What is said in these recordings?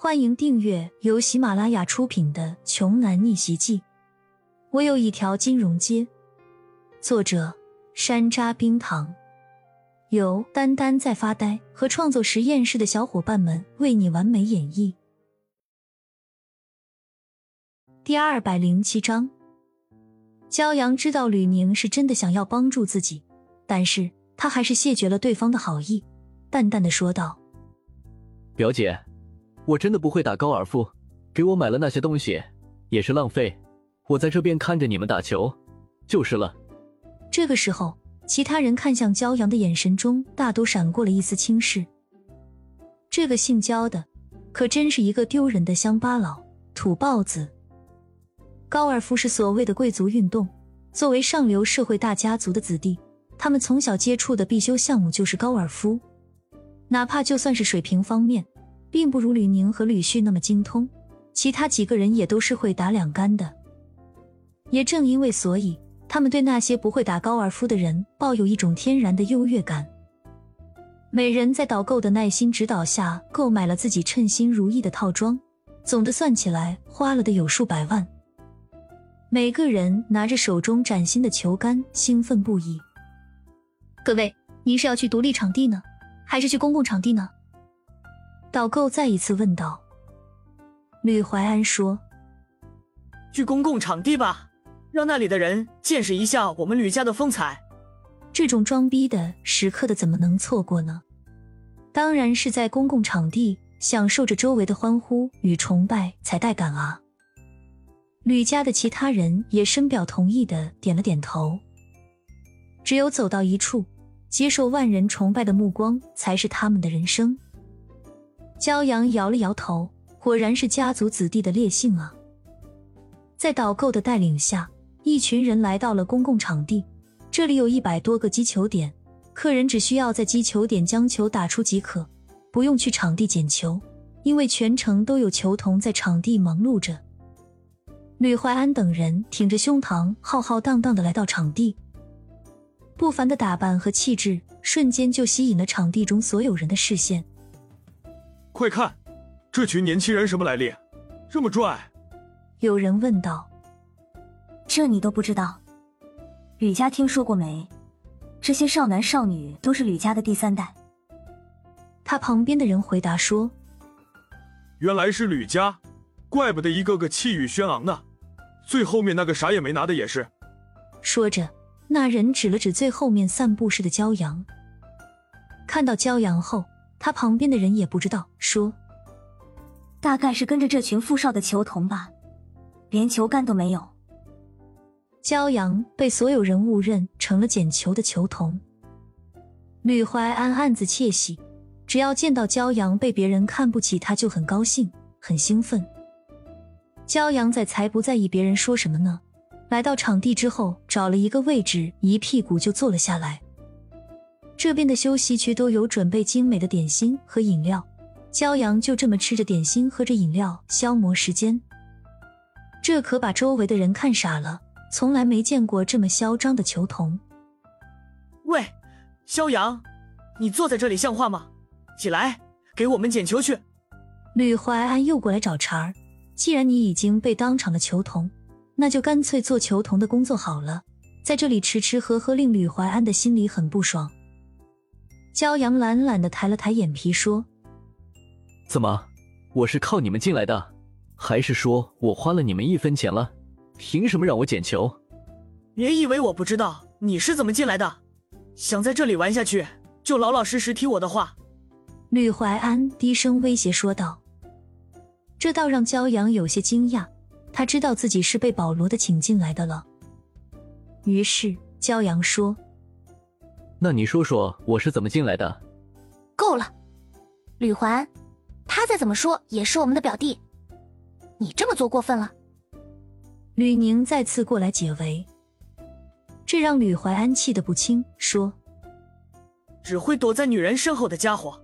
欢迎订阅由喜马拉雅出品的《穷男逆袭记》。我有一条金融街。作者：山楂冰糖，由丹丹在发呆和创作实验室的小伙伴们为你完美演绎。第二百零七章，骄阳知道吕宁是真的想要帮助自己，但是他还是谢绝了对方的好意，淡淡的说道：“表姐。”我真的不会打高尔夫，给我买了那些东西也是浪费。我在这边看着你们打球，就是了。这个时候，其他人看向骄阳的眼神中，大都闪过了一丝轻视。这个姓焦的，可真是一个丢人的乡巴佬、土包子。高尔夫是所谓的贵族运动，作为上流社会大家族的子弟，他们从小接触的必修项目就是高尔夫，哪怕就算是水平方面。并不如吕宁和吕旭那么精通，其他几个人也都是会打两杆的。也正因为所以，他们对那些不会打高尔夫的人抱有一种天然的优越感。每人在导购的耐心指导下，购买了自己称心如意的套装，总的算起来花了的有数百万。每个人拿着手中崭新的球杆，兴奋不已。各位，您是要去独立场地呢，还是去公共场地呢？导购再一次问道：“吕怀安说，去公共场地吧，让那里的人见识一下我们吕家的风采。这种装逼的时刻的怎么能错过呢？当然是在公共场地享受着周围的欢呼与崇拜才带感啊！”吕家的其他人也深表同意的点了点头。只有走到一处，接受万人崇拜的目光，才是他们的人生。骄阳摇了摇头，果然是家族子弟的烈性啊！在导购的带领下，一群人来到了公共场地。这里有一百多个击球点，客人只需要在击球点将球打出即可，不用去场地捡球，因为全程都有球童在场地忙碌着。吕怀安等人挺着胸膛，浩浩荡荡的来到场地，不凡的打扮和气质瞬间就吸引了场地中所有人的视线。快看，这群年轻人什么来历？这么拽！有人问道。这你都不知道？吕家听说过没？这些少男少女都是吕家的第三代。他旁边的人回答说：“原来是吕家，怪不得一个个气宇轩昂呢。最后面那个啥也没拿的也是。”说着，那人指了指最后面散步时的骄阳。看到骄阳后。他旁边的人也不知道，说：“大概是跟着这群富少的球童吧，连球杆都没有。”骄阳被所有人误认成了捡球的球童。吕怀安暗自窃喜，只要见到骄阳被别人看不起，他就很高兴，很兴奋。骄阳在才不在意别人说什么呢。来到场地之后，找了一个位置，一屁股就坐了下来。这边的休息区都有准备精美的点心和饮料，骄阳就这么吃着点心，喝着饮料消磨时间。这可把周围的人看傻了，从来没见过这么嚣张的球童。喂，骄阳，你坐在这里像话吗？起来，给我们捡球去。吕怀安又过来找茬儿。既然你已经被当场的球童，那就干脆做球童的工作好了，在这里吃吃喝喝，令吕怀安的心里很不爽。骄阳懒懒的抬了抬眼皮，说：“怎么，我是靠你们进来的，还是说我花了你们一分钱了？凭什么让我捡球？别以为我不知道你是怎么进来的，想在这里玩下去，就老老实实听我的话。”吕怀安低声威胁说道。这倒让骄阳有些惊讶，他知道自己是被保罗的请进来的了。于是骄阳说。那你说说我是怎么进来的？够了，吕环，他再怎么说也是我们的表弟，你这么做过分了。吕宁再次过来解围，这让吕怀安气得不轻，说：“只会躲在女人身后的家伙。”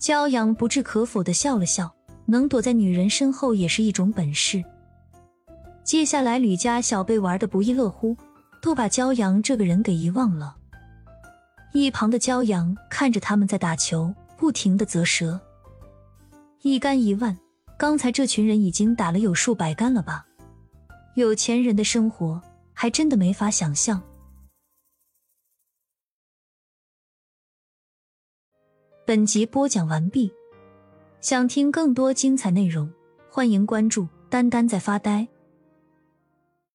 骄阳不置可否的笑了笑，能躲在女人身后也是一种本事。接下来吕家小辈玩的不亦乐乎，都把骄阳这个人给遗忘了。一旁的骄阳看着他们在打球，不停的啧舌。一杆一万，刚才这群人已经打了有数百杆了吧？有钱人的生活还真的没法想象。本集播讲完毕，想听更多精彩内容，欢迎关注“丹丹在发呆”。